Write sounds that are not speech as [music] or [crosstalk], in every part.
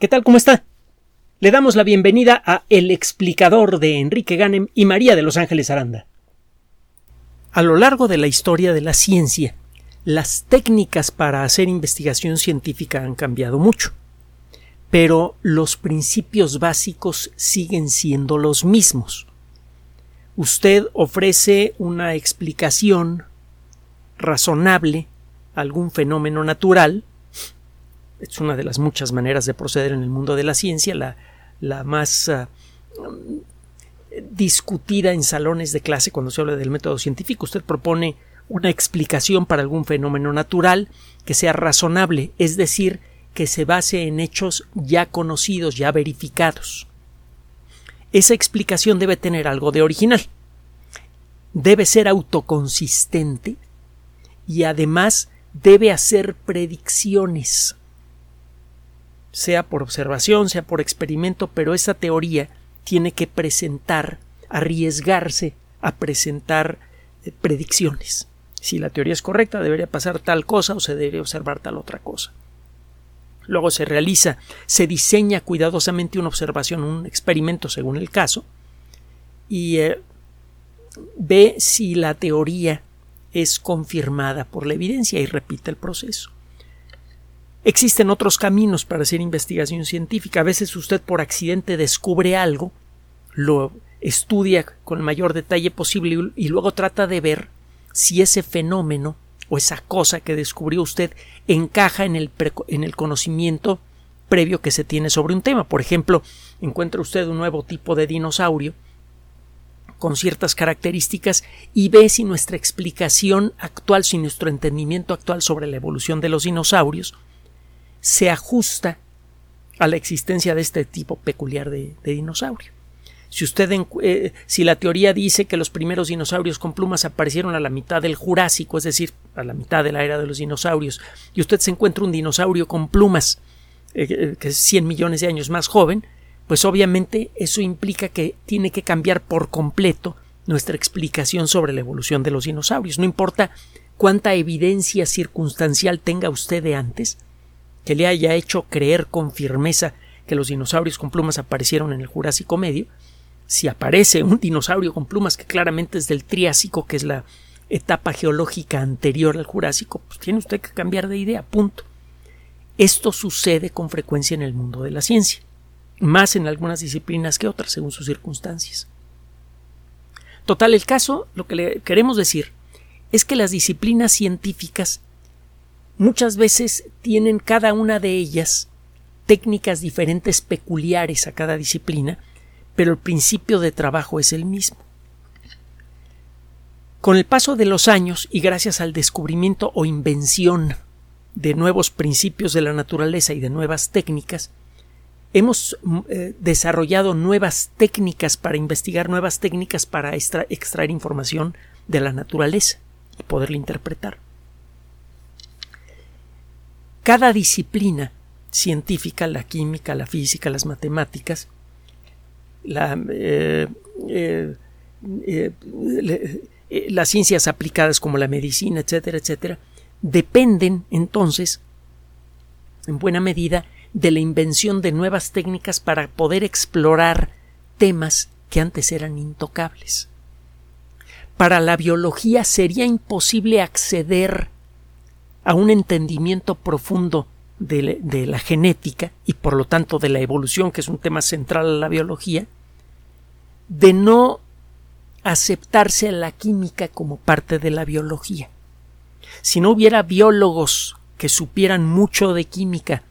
¿Qué tal? ¿Cómo está? Le damos la bienvenida a El explicador de Enrique Ganem y María de Los Ángeles Aranda. A lo largo de la historia de la ciencia, las técnicas para hacer investigación científica han cambiado mucho, pero los principios básicos siguen siendo los mismos. Usted ofrece una explicación razonable a algún fenómeno natural, es una de las muchas maneras de proceder en el mundo de la ciencia, la, la más uh, discutida en salones de clase cuando se habla del método científico. Usted propone una explicación para algún fenómeno natural que sea razonable, es decir, que se base en hechos ya conocidos, ya verificados. Esa explicación debe tener algo de original. Debe ser autoconsistente y además debe hacer predicciones sea por observación, sea por experimento, pero esa teoría tiene que presentar, arriesgarse a presentar eh, predicciones. Si la teoría es correcta, debería pasar tal cosa o se debería observar tal otra cosa. Luego se realiza, se diseña cuidadosamente una observación, un experimento según el caso, y eh, ve si la teoría es confirmada por la evidencia y repite el proceso. Existen otros caminos para hacer investigación científica. A veces usted por accidente descubre algo, lo estudia con el mayor detalle posible y luego trata de ver si ese fenómeno o esa cosa que descubrió usted encaja en el, en el conocimiento previo que se tiene sobre un tema. Por ejemplo, encuentra usted un nuevo tipo de dinosaurio con ciertas características y ve si nuestra explicación actual, si nuestro entendimiento actual sobre la evolución de los dinosaurios se ajusta a la existencia de este tipo peculiar de, dinosaurio. Si usted, eh, si la teoría dice que los primeros dinosaurios con plumas aparecieron a la mitad del Jurásico, es decir, a la mitad de la era de los dinosaurios, y usted se encuentra un dinosaurio con plumas eh, eh, que es 100 millones de años más joven, pues obviamente eso implica que tiene que cambiar por completo nuestra explicación sobre la evolución de los dinosaurios. No importa cuánta evidencia circunstancial tenga usted de antes, que le haya hecho creer con firmeza que los dinosaurios con plumas aparecieron en el Jurásico medio, si aparece un dinosaurio con plumas que claramente es del Triásico, que es la etapa geológica anterior al Jurásico, pues tiene usted que cambiar de idea, punto. Esto sucede con frecuencia en el mundo de la ciencia, más en algunas disciplinas que otras, según sus circunstancias. Total, el caso, lo que le queremos decir es que las disciplinas científicas muchas veces tienen cada una de ellas técnicas diferentes peculiares a cada disciplina, pero el principio de trabajo es el mismo. Con el paso de los años y gracias al descubrimiento o invención de nuevos principios de la naturaleza y de nuevas técnicas, hemos mm, eh, desarrollado nuevas técnicas para investigar, nuevas técnicas para extraer información de la naturaleza y poderla interpretar. Cada disciplina científica, la química, la física, las matemáticas, eh, eh, eh, las ciencias aplicadas como la medicina, etcétera, etcétera, dependen entonces, en buena medida, de la invención de nuevas técnicas para poder explorar temas que antes eran intocables. Para la biología sería imposible acceder a un entendimiento profundo de, la genética y por lo tanto de la evolución, que es un tema central a la biología, de no aceptarse a la química como parte de la biología. Si no hubiera biólogos que supieran mucho de química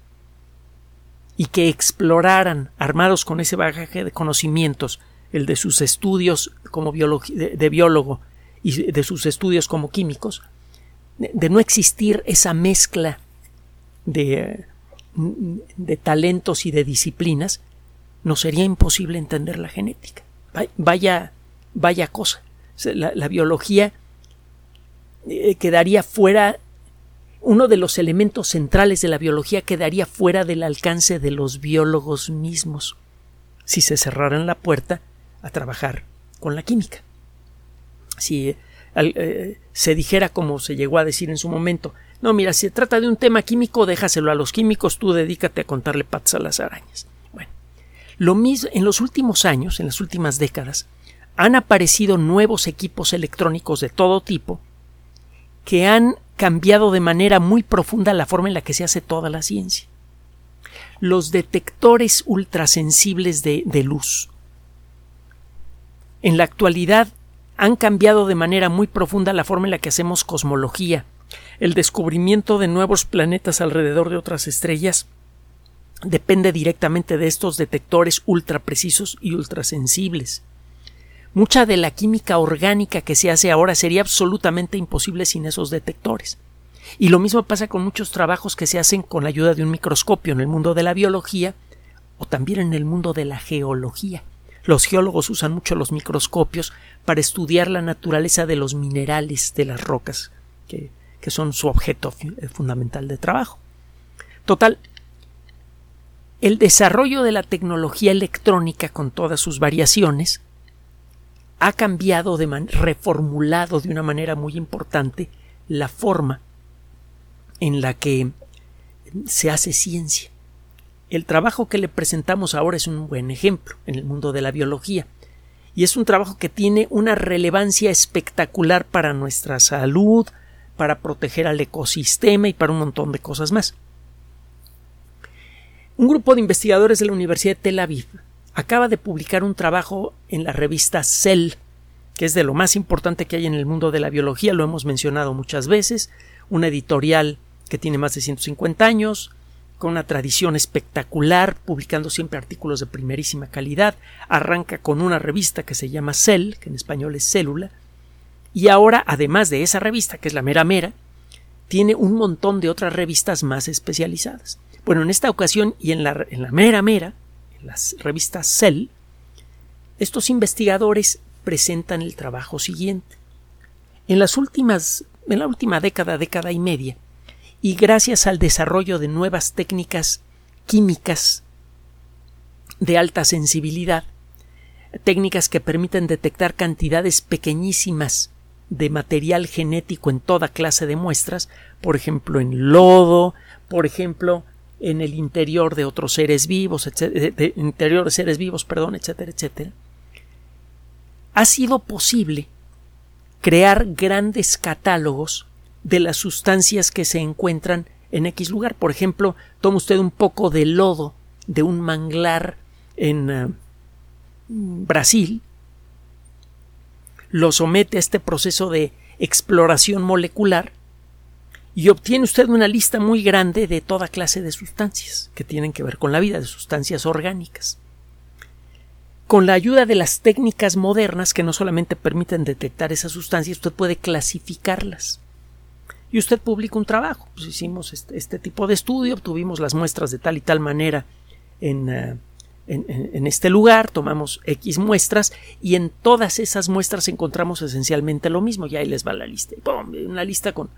y que exploraran, armados con ese bagaje de conocimientos, el de sus estudios como de biólogo y de sus estudios como químicos, de no existir esa mezcla de, de talentos y de disciplinas, nos sería imposible entender la genética. Vaya, vaya cosa. La, biología eh, quedaría fuera, uno de los elementos centrales de la biología quedaría fuera del alcance de los biólogos mismos si se cerraran la puerta a trabajar con la química. Si eh, se dijera como se llegó a decir en su momento, No, mira, si se trata de un tema químico, déjaselo a los químicos, tú dedícate a contarle patas a las arañas. Bueno, lo mismo en los últimos años, en las últimas décadas, han aparecido nuevos equipos electrónicos de todo tipo que han cambiado de manera muy profunda la forma en la que se hace toda la ciencia. Los detectores ultrasensibles de, de luz. En la actualidad han cambiado de manera muy profunda la forma en la que hacemos cosmología. El descubrimiento de nuevos planetas alrededor de otras estrellas depende directamente de estos detectores ultra precisos y ultrasensibles. Mucha de la química orgánica que se hace ahora sería absolutamente imposible sin esos detectores. Y lo mismo pasa con muchos trabajos que se hacen con la ayuda de un microscopio en el mundo de la biología o también en el mundo de la geología. Los geólogos usan mucho los microscopios para estudiar la naturaleza de los minerales de las rocas, que, que son su objeto fundamental de trabajo. Total, el desarrollo de la tecnología electrónica con todas sus variaciones ha cambiado, de reformulado de una manera muy importante la forma en la que se hace ciencia. El trabajo que le presentamos ahora es un buen ejemplo en el mundo de la biología y es un trabajo que tiene una relevancia espectacular para nuestra salud, para proteger al ecosistema y para un montón de cosas más. Un grupo de investigadores de la Universidad de Tel Aviv acaba de publicar un trabajo en la revista Cell, que es de lo más importante que hay en el mundo de la biología, lo hemos mencionado muchas veces, una editorial que tiene más de 150 años, con una tradición espectacular, publicando siempre artículos de primerísima calidad, arranca con una revista que se llama Cell, que en español es célula, y ahora, además de esa revista, que es la mera mera, tiene un montón de otras revistas más especializadas. Bueno, en esta ocasión y en la, en mera mera, las revistas Cell, estos investigadores presentan el trabajo siguiente. En las últimas, en la última década, década y media, y gracias al desarrollo de nuevas técnicas químicas de alta sensibilidad, técnicas que permiten detectar cantidades pequeñísimas de material genético en toda clase de muestras, por ejemplo en lodo, por ejemplo en el interior de otros seres vivos, de seres vivos, perdón, etcétera, etcétera, ha sido posible crear grandes catálogos de las sustancias que se encuentran en X lugar. Por ejemplo, toma usted un poco de lodo de un manglar en eh, Brasil, lo somete a este proceso de exploración molecular y obtiene usted una lista muy grande de toda clase de sustancias que tienen que ver con la vida, de sustancias orgánicas. Con la ayuda de las técnicas modernas que no solamente permiten detectar esas sustancias, usted puede clasificarlas. Y usted publica un trabajo. Pues hicimos este, este, tipo de estudio, obtuvimos las muestras de tal y tal manera en, uh, en, en, este lugar, tomamos X muestras y en todas esas muestras encontramos esencialmente lo mismo. Y ahí les va la lista. Una lista con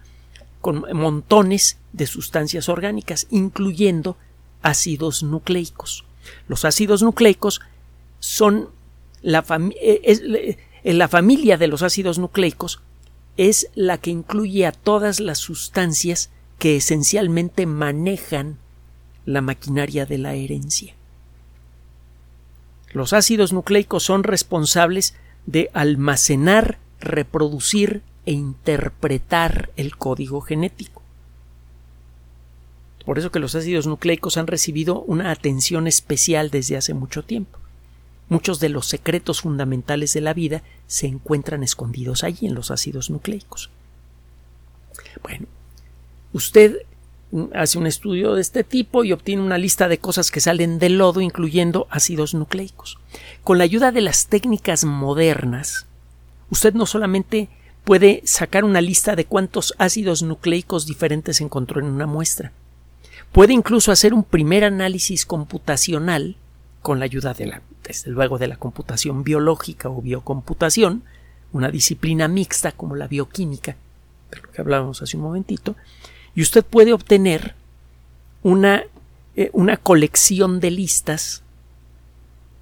con montones de sustancias orgánicas, incluyendo ácidos nucleicos. Los ácidos nucleicos son la, eh, eh, la familia de los ácidos nucleicos es la que incluye a todas las sustancias que esencialmente manejan la maquinaria de la herencia. Los ácidos nucleicos son responsables de almacenar, reproducir e interpretar el código genético. Por eso que los ácidos nucleicos han recibido una atención especial desde hace mucho tiempo. Muchos de los secretos fundamentales de la vida se encuentran escondidos allí en los ácidos nucleicos. Bueno, usted hace un estudio de este tipo y obtiene una lista de cosas que salen del lodo, incluyendo ácidos nucleicos. Con la ayuda de las técnicas modernas, usted no solamente puede sacar una lista de cuántos ácidos nucleicos diferentes encontró en una muestra. Puede incluso hacer un primer análisis computacional con la ayuda de la, desde luego, de la computación biológica o biocomputación, una disciplina mixta como la bioquímica, de lo que hablábamos hace un momentito, y usted puede obtener una, eh, una colección de listas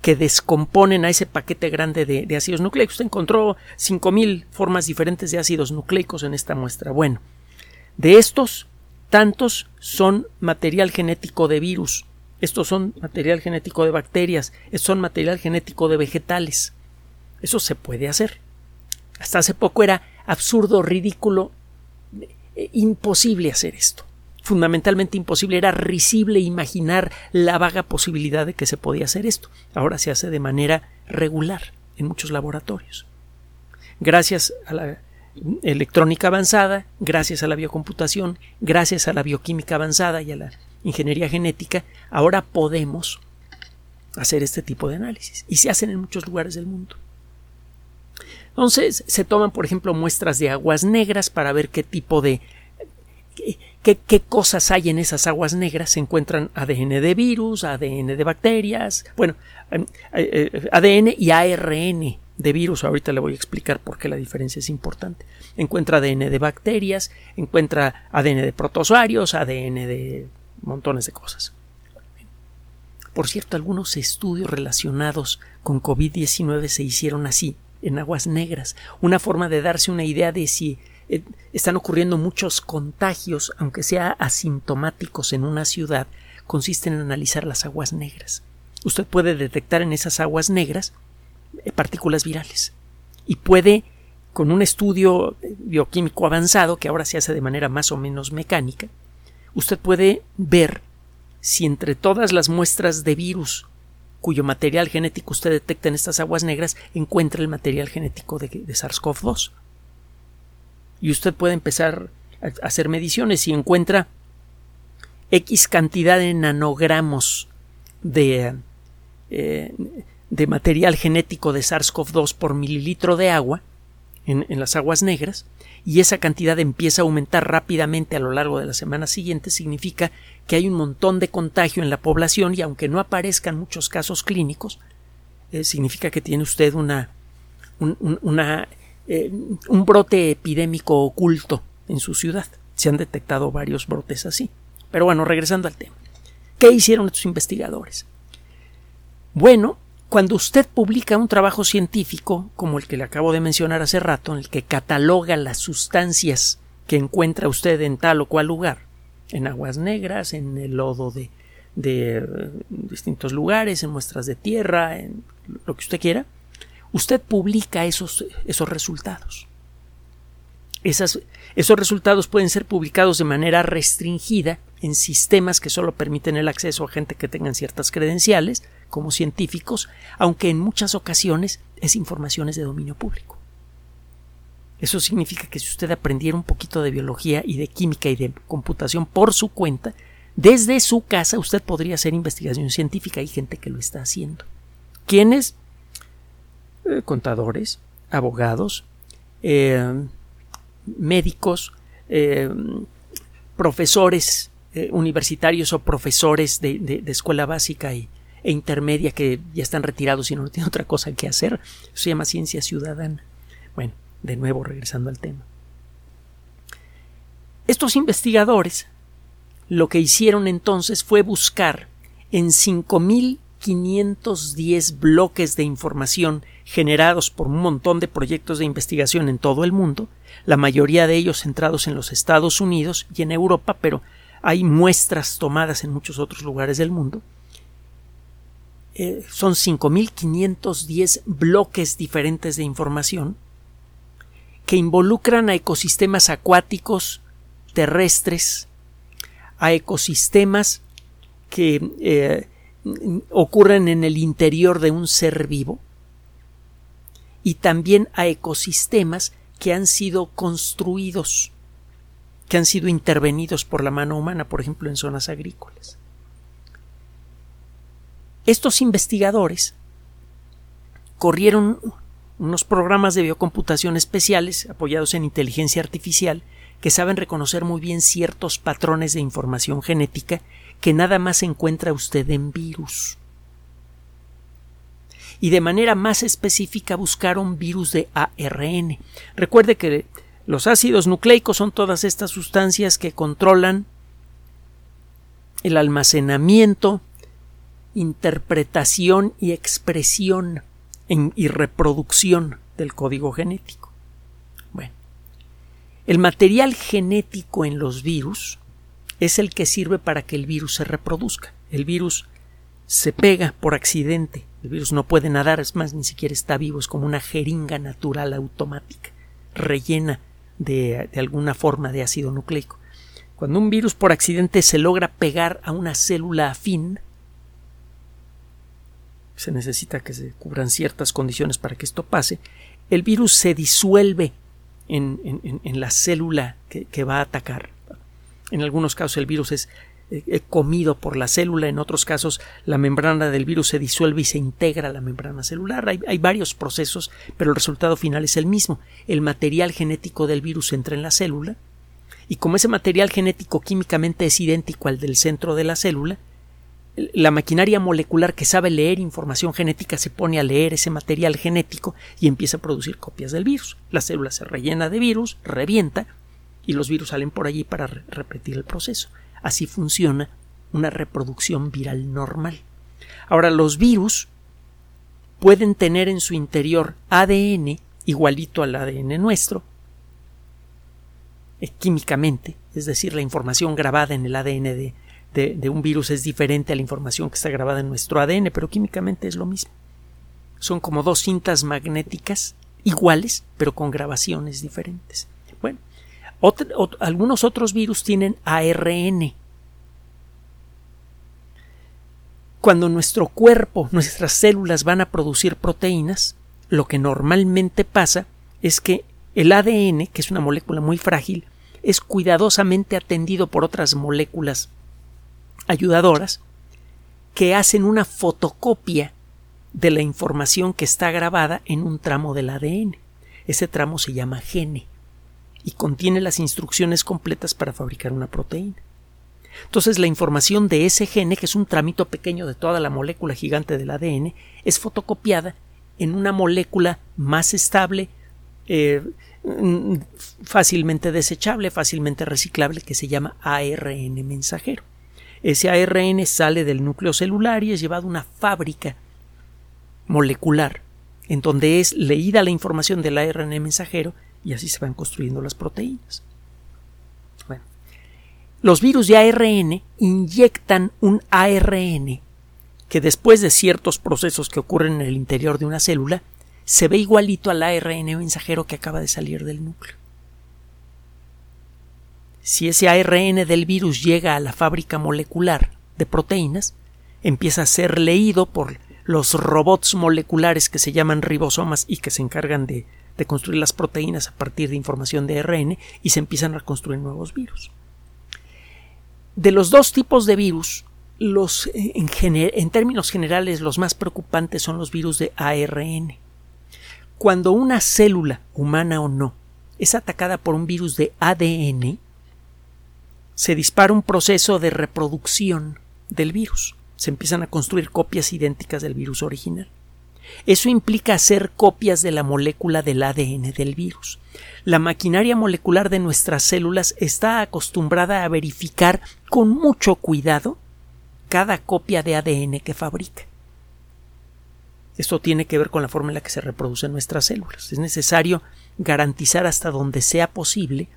que descomponen a ese paquete grande de, ácidos nucleicos. Usted encontró 5.000 formas diferentes de ácidos nucleicos en esta muestra. Bueno, de estos tantos son material genético de virus, estos son material genético de bacterias, estos son material genético de vegetales. Eso se puede hacer. Hasta hace poco era absurdo, ridículo, eh, imposible hacer esto. Fundamentalmente imposible, era risible imaginar la vaga posibilidad de que se podía hacer esto. Ahora se hace de manera regular en muchos laboratorios. Gracias a la electrónica avanzada, gracias a la biocomputación, gracias a la bioquímica avanzada y a la ingeniería genética, ahora podemos hacer este tipo de análisis y se hacen en muchos lugares del mundo. Entonces se toman, por ejemplo, muestras de aguas negras para ver qué tipo de qué, qué, cosas hay en esas aguas negras. Se encuentran ADN de virus, ADN de bacterias, bueno, em, eh, eh, ADN y ARN de virus. Ahorita le voy a explicar por qué la diferencia es importante. Encuentra ADN de bacterias, encuentra ADN de protozoarios, ADN de montones de cosas. Por cierto, algunos estudios relacionados con COVID-19 se hicieron así, en aguas negras, una forma de darse una idea de si eh, están ocurriendo muchos contagios, aunque sea asintomáticos en una ciudad, consiste en analizar las aguas negras. Usted puede detectar en esas aguas negras eh, partículas virales y puede, con un estudio bioquímico avanzado, que ahora se hace de manera más o menos mecánica, usted puede ver si entre todas las muestras de virus cuyo material genético usted detecta en estas aguas negras encuentra el material genético de, SARS-CoV-2. Y usted puede empezar a hacer mediciones si encuentra X cantidad de nanogramos de, eh, de material genético de SARS-CoV-2 por mililitro de agua en, en, las aguas negras y esa cantidad empieza a aumentar rápidamente a lo largo de las semanas siguientes, significa que hay un montón de contagio en la población y aunque no aparezcan muchos casos clínicos, eh, significa que tiene usted una, un, eh, un brote epidémico oculto en su ciudad. Se han detectado varios brotes así. Pero bueno, regresando al tema. ¿Qué hicieron estos investigadores? Bueno, cuando usted publica un trabajo científico, como el que le acabo de mencionar hace rato, en el que cataloga las sustancias que encuentra usted en tal o cual lugar, en aguas negras, en el lodo de, de eh, distintos lugares, en muestras de tierra, en lo que usted quiera, usted publica esos, esos resultados. Esos resultados pueden ser publicados de manera restringida en sistemas que solo permiten el acceso a gente que tengan ciertas credenciales, como científicos, aunque en muchas ocasiones es información de dominio público. Eso significa que si usted aprendiera un poquito de biología y de química y de computación por su cuenta, desde su casa usted podría hacer investigación científica. Hay gente que lo está haciendo. ¿Quiénes? Eh, contadores, abogados, eh, médicos, eh, profesores universitarios o profesores de escuela básica y, e intermedia que ya están retirados y no tienen [laughs] otra cosa que hacer. Eso se llama ciencia ciudadana. Bueno, de nuevo regresando al tema. Estos investigadores lo que hicieron entonces fue buscar en 5.510 bloques de información generados por un montón de proyectos de investigación en todo el mundo, la mayoría de ellos centrados en los Estados Unidos y en Europa, pero hay muestras tomadas en muchos otros lugares del mundo, eh, son 5.510 bloques diferentes de información que involucran a ecosistemas acuáticos, terrestres, a ecosistemas que eh, ocurren en el interior de un ser vivo y también a ecosistemas que han sido construidos, que han sido intervenidos por la mano humana, por ejemplo, en zonas agrícolas. Estos investigadores corrieron unos programas de biocomputación especiales apoyados en inteligencia artificial que saben reconocer muy bien ciertos patrones de información genética que nada más encuentra usted en virus. Y de manera más específica buscaron virus de ARN. Recuerde que los ácidos nucleicos son todas estas sustancias que controlan el almacenamiento interpretación y expresión y reproducción del código genético. El material genético en los virus es el que sirve para que el virus se reproduzca. El virus se pega por accidente. El virus no puede nadar, es más, ni siquiera está vivo, es como una jeringa natural automática, rellena de, de alguna forma de ácido nucleico. Cuando un virus por accidente se logra pegar a una célula afín, se necesita que se cubran ciertas condiciones para que esto pase, el virus se disuelve en, la célula que, va a atacar. En algunos casos el virus es eh, comido por la célula, en otros casos la membrana del virus se disuelve y se integra a la membrana celular. Hay, varios procesos, pero el resultado final es el mismo. El material genético del virus entra en la célula y como ese material genético químicamente es idéntico al del centro de la célula, la maquinaria molecular que sabe leer información genética se pone a leer ese material genético y empieza a producir copias del virus. La célula se rellena de virus, revienta y los virus salen por allí para repetir el proceso. Así funciona una reproducción viral normal. Ahora, los virus pueden tener en su interior ADN igualito al ADN nuestro, eh, químicamente, es decir, la información grabada en el ADN de, de, un virus es diferente a la información que está grabada en nuestro ADN, pero químicamente es lo mismo. Son como dos cintas magnéticas iguales, pero con grabaciones diferentes. Bueno, algunos otros virus tienen ARN. Cuando nuestro cuerpo, nuestras células van a producir proteínas, lo que normalmente pasa es que el ADN, que es una molécula muy frágil, es cuidadosamente atendido por otras moléculas ayudadoras que hacen una fotocopia de la información que está grabada en un tramo del ADN. Ese tramo se llama gene y contiene las instrucciones completas para fabricar una proteína. Entonces la información de ese gene, que es un tramito pequeño de toda la molécula gigante del ADN, es fotocopiada en una molécula más estable, eh, fácilmente desechable, fácilmente reciclable, que se llama ARN mensajero. Ese ARN sale del núcleo celular y es llevado a una fábrica molecular en donde es leída la información del ARN mensajero y así se van construyendo las proteínas. los virus de ARN inyectan un ARN que después de ciertos procesos que ocurren en el interior de una célula se ve igualito al ARN mensajero que acaba de salir del núcleo si ese ARN del virus llega a la fábrica molecular de proteínas, empieza a ser leído por los robots moleculares que se llaman ribosomas y que se encargan de, construir las proteínas a partir de información de ARN y se empiezan a construir nuevos virus. De los dos tipos de virus, los, en, en términos generales los más preocupantes son los virus de ARN. Cuando una célula, humana o no, es atacada por un virus de ADN, se dispara un proceso de reproducción del virus. Se empiezan a construir copias idénticas del virus original. Eso implica hacer copias de la molécula del ADN del virus. La maquinaria molecular de nuestras células está acostumbrada a verificar con mucho cuidado cada copia de ADN que fabrica. Esto tiene que ver con la forma en la que se reproducen nuestras células. Es necesario garantizar hasta donde sea posible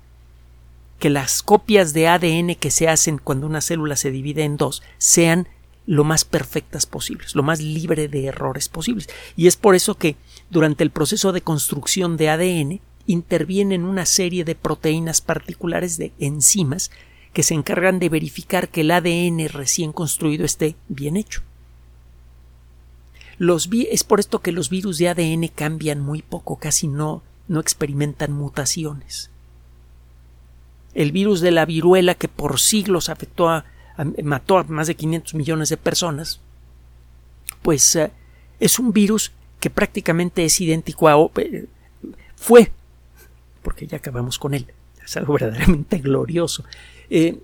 que las copias de ADN que se hacen cuando una célula se divide en dos sean lo más perfectas posibles, lo más libre de errores posibles. Y es por eso que durante el proceso de construcción de ADN intervienen una serie de proteínas particulares de enzimas que se encargan de verificar que el ADN recién construido esté bien hecho. Los es por esto que los virus de ADN cambian muy poco, casi no, no experimentan mutaciones el virus de la viruela que por siglos afectó a, mató a más de 500 millones de personas, pues eh, es un virus que prácticamente es idéntico a eh, fue porque ya acabamos con él es algo verdaderamente glorioso eh,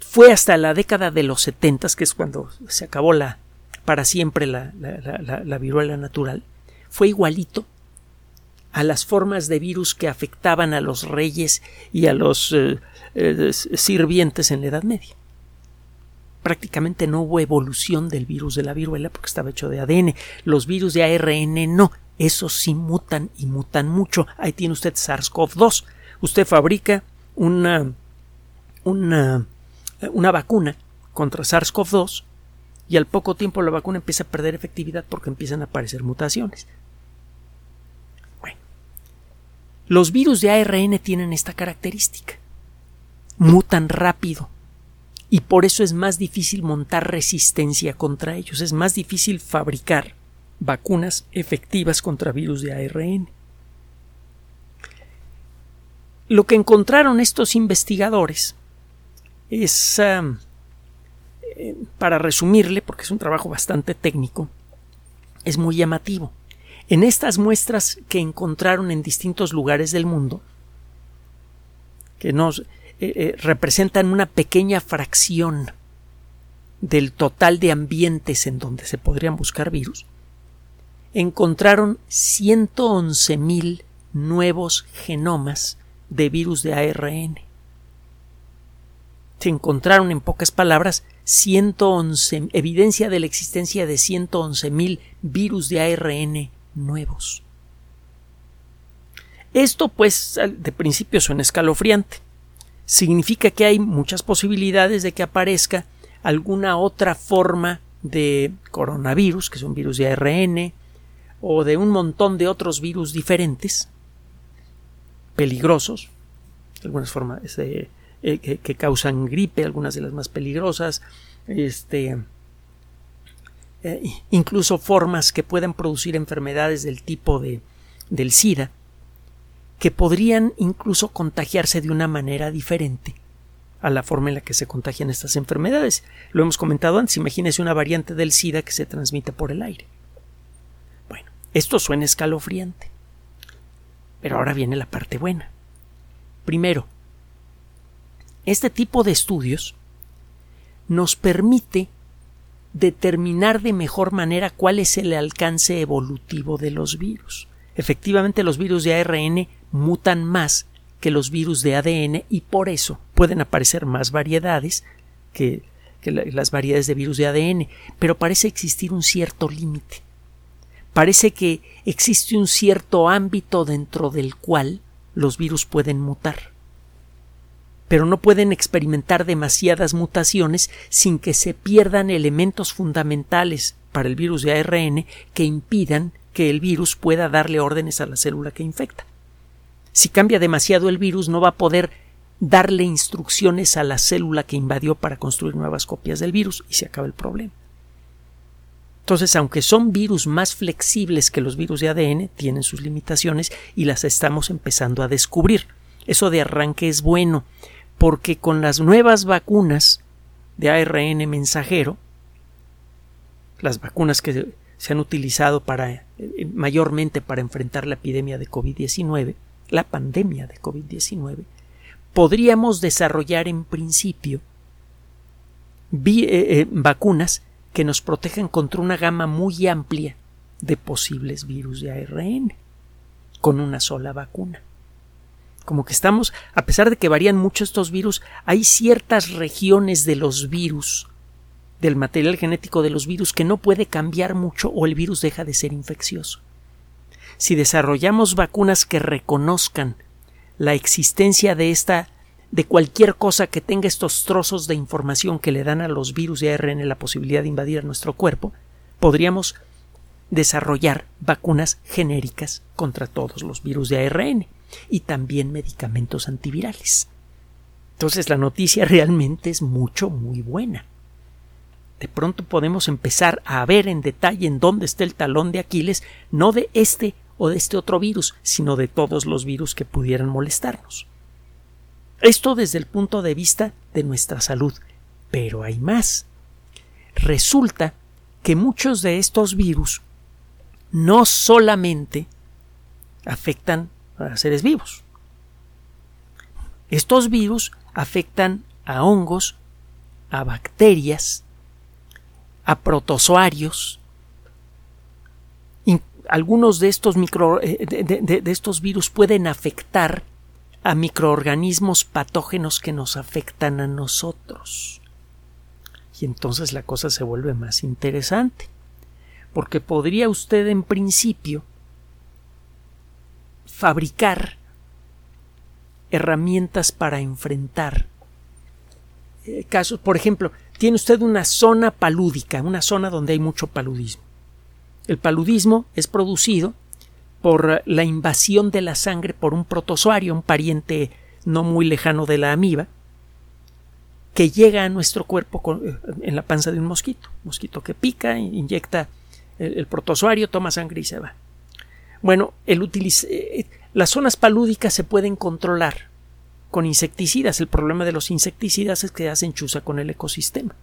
fue hasta la década de los 70 que es cuando se acabó la para siempre la viruela natural fue igualito a las formas de virus que afectaban a los reyes y a los eh, eh, sirvientes en la Edad Media. Prácticamente no hubo evolución del virus de la viruela porque estaba hecho de ADN. Los virus de ARN no. Esos sí mutan y mutan mucho. Ahí tiene usted SARS-CoV-2. Usted fabrica una, una, una vacuna contra SARS-CoV-2 y al poco tiempo la vacuna empieza a perder efectividad porque empiezan a aparecer mutaciones. Bueno, los virus de ARN tienen esta característica. Mutan rápido y por eso es más difícil montar resistencia contra ellos, es más difícil fabricar vacunas efectivas contra virus de ARN. Lo que encontraron estos investigadores es, um, eh, para resumirle, porque es un trabajo bastante técnico, es muy llamativo. En estas muestras que encontraron en distintos lugares del mundo, que nos eh, eh, representan una pequeña fracción del total de ambientes en donde se podrían buscar virus, encontraron 111.000 nuevos genomas de virus de ARN. Se encontraron, en pocas palabras, 111, evidencia de la existencia de 111.000 virus de ARN nuevos. Esto, pues, de principio suena escalofriante. Significa que hay muchas posibilidades de que aparezca alguna otra forma de coronavirus, que son virus de ARN, o de un montón de otros virus diferentes, peligrosos, algunas formas de, eh, que, causan gripe, algunas de las más peligrosas, este, eh, incluso formas que pueden producir enfermedades del tipo de, del SIDA, que podrían incluso contagiarse de una manera diferente a la forma en la que se contagian estas enfermedades. Lo hemos comentado antes, imagínese una variante del SIDA que se transmite por el aire. Bueno, esto suena escalofriante. Pero ahora viene la parte buena. Primero, este tipo de estudios nos permite determinar de mejor manera cuál es el alcance evolutivo de los virus. Efectivamente, los virus de ARN mutan más que los virus de ADN y por eso pueden aparecer más variedades que, las variedades de virus de ADN, pero parece existir un cierto límite parece que existe un cierto ámbito dentro del cual los virus pueden mutar. Pero no pueden experimentar demasiadas mutaciones sin que se pierdan elementos fundamentales para el virus de ARN que impidan que el virus pueda darle órdenes a la célula que infecta. Si cambia demasiado el virus no va a poder darle instrucciones a la célula que invadió para construir nuevas copias del virus y se acaba el problema. Entonces, aunque son virus más flexibles que los virus de ADN, tienen sus limitaciones y las estamos empezando a descubrir. Eso de arranque es bueno, porque con las nuevas vacunas de ARN mensajero, las vacunas que se han utilizado para eh, mayormente para enfrentar la epidemia de COVID-19, la pandemia de COVID-19, podríamos desarrollar en principio eh, eh, vacunas que nos protegen contra una gama muy amplia de posibles virus de ARN con una sola vacuna. Como que estamos, a pesar de que varían mucho estos virus, hay ciertas regiones de los virus, del material genético de los virus, que no puede cambiar mucho o el virus deja de ser infeccioso. Si desarrollamos vacunas que reconozcan la existencia de esta de cualquier cosa que tenga estos trozos de información que le dan a los virus de ARN la posibilidad de invadir nuestro cuerpo, podríamos desarrollar vacunas genéricas contra todos los virus de ARN y también medicamentos antivirales. Entonces la noticia [laughs] realmente es mucho, muy buena. De pronto podemos empezar a ver en detalle en dónde está el talón de Aquiles, no de este o de este otro virus, sino de todos los virus que pudieran molestarnos. Esto desde el punto de vista de nuestra salud. Pero hay más. Resulta que muchos de estos virus no solamente afectan a seres vivos. Estos virus afectan a hongos, a bacterias, a protozoarios. Algunos de estos, micro, eh, de estos virus pueden afectar a microorganismos patógenos que nos afectan a nosotros. Y entonces la cosa se vuelve más interesante, porque podría usted en principio fabricar herramientas para enfrentar eh, casos, por ejemplo, tiene usted una zona palúdica, una zona donde hay mucho paludismo. El paludismo es producido por la invasión de la sangre por un protozoario, un pariente no muy lejano de la amiba, que llega a nuestro cuerpo eh, en la panza de un mosquito. Mosquito que pica, inyecta el, protozoario, toma sangre y se va. Bueno, el eh, las zonas palúdicas se pueden controlar con insecticidas. El problema de los insecticidas es que hacen chuza con el ecosistema.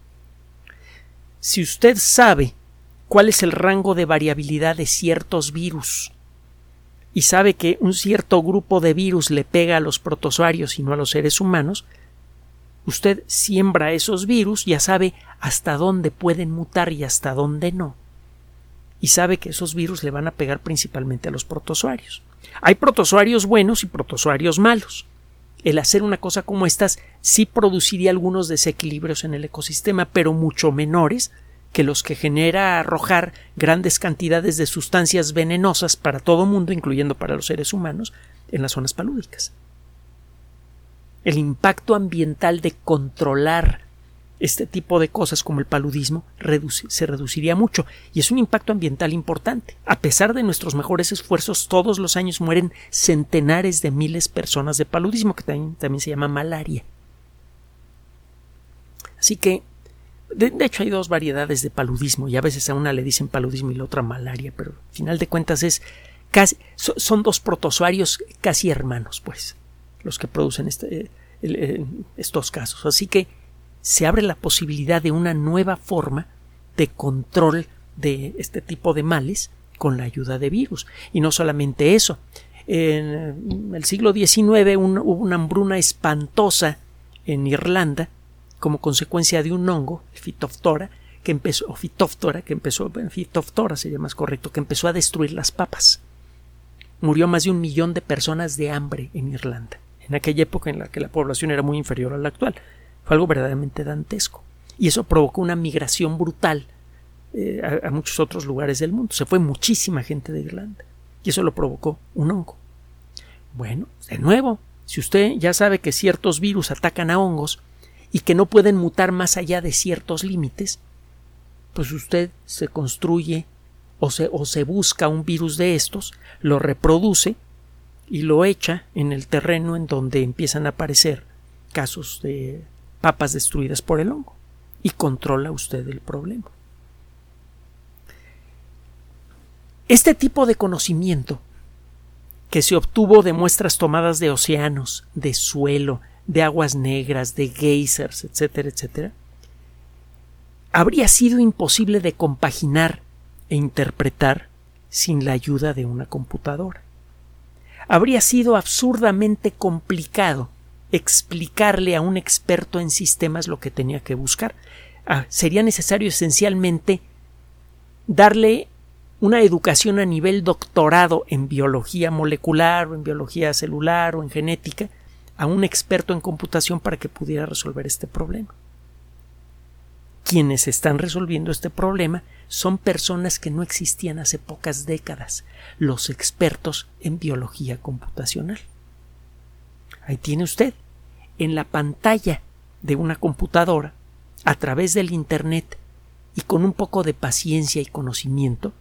Si usted sabe cuál es el rango de variabilidad de ciertos virus y sabe que un cierto grupo de virus le pega a los protozoarios y no a los seres humanos, usted siembra esos virus, ya sabe hasta dónde pueden mutar y hasta dónde no. Y sabe que esos virus le van a pegar principalmente a los protozoarios. Hay protozoarios buenos y protozoarios malos. El hacer una cosa como estas sí produciría algunos desequilibrios en el ecosistema, pero mucho menores que los que genera arrojar grandes cantidades de sustancias venenosas para todo mundo, incluyendo para los seres humanos, en las zonas palúdicas. El impacto ambiental de controlar este tipo de cosas como el paludismo se reduciría mucho y es un impacto ambiental importante. A pesar de nuestros mejores esfuerzos, todos los años mueren centenares de miles de personas de paludismo, que también, se llama malaria. Así que de, hecho, hay dos variedades de paludismo y a veces a una le dicen paludismo y la otra malaria, pero al final de cuentas es casi, son dos protozoarios casi hermanos, pues, los que producen este, estos casos. Así que se abre la posibilidad de una nueva forma de control de este tipo de males con la ayuda de virus. Y no solamente eso. En el siglo XIX hubo una hambruna espantosa en Irlanda como consecuencia de un hongo, el Phytophthora, que empezó, o Phytophthora, que empezó, Phytophthora sería más correcto, que empezó a destruir las papas. Murió más de un millón de personas de hambre en Irlanda, en aquella época en la que la población era muy inferior a la actual. Fue algo verdaderamente dantesco. Y eso provocó una migración brutal eh, a, a muchos otros lugares del mundo. Se fue muchísima gente de Irlanda. Y eso lo provocó un hongo. Bueno, de nuevo, si usted ya sabe que ciertos virus atacan a hongos, y que no pueden mutar más allá de ciertos límites, pues usted se construye o se, o se busca un virus de estos, lo reproduce y lo echa en el terreno en donde empiezan a aparecer casos de papas destruidas por el hongo y controla usted el problema. Este tipo de conocimiento que se obtuvo de muestras tomadas de océanos, de suelo, de aguas negras, de geysers, etcétera, etcétera, habría sido imposible de compaginar e interpretar sin la ayuda de una computadora. Habría sido absurdamente complicado explicarle a un experto en sistemas lo que tenía que buscar. Ah, sería necesario esencialmente darle una educación a nivel doctorado en biología molecular o en biología celular o en genética a un experto en computación para que pudiera resolver este problema. Quienes están resolviendo este problema son personas que no existían hace pocas décadas, los expertos en biología computacional. Ahí tiene usted, en la pantalla de una computadora, a través del Internet y con un poco de paciencia y conocimiento,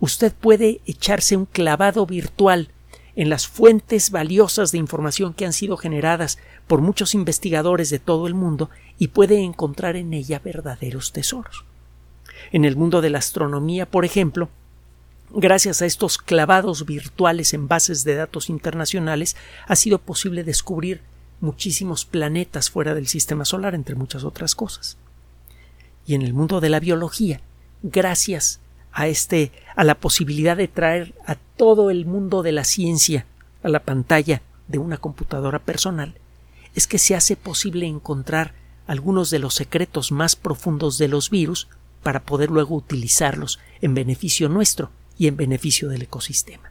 usted puede echarse un clavado virtual en las fuentes valiosas de información que han sido generadas por muchos investigadores de todo el mundo y puede encontrar en ella verdaderos tesoros. En el mundo de la astronomía, por ejemplo, gracias a estos clavados virtuales en bases de datos internacionales, ha sido posible descubrir muchísimos planetas fuera del sistema solar, entre muchas otras cosas. Y en el mundo de la biología, gracias a este a la posibilidad de traer a todo el mundo de la ciencia a la pantalla de una computadora personal es que se hace posible encontrar algunos de los secretos más profundos de los virus para poder luego utilizarlos en beneficio nuestro y en beneficio del ecosistema.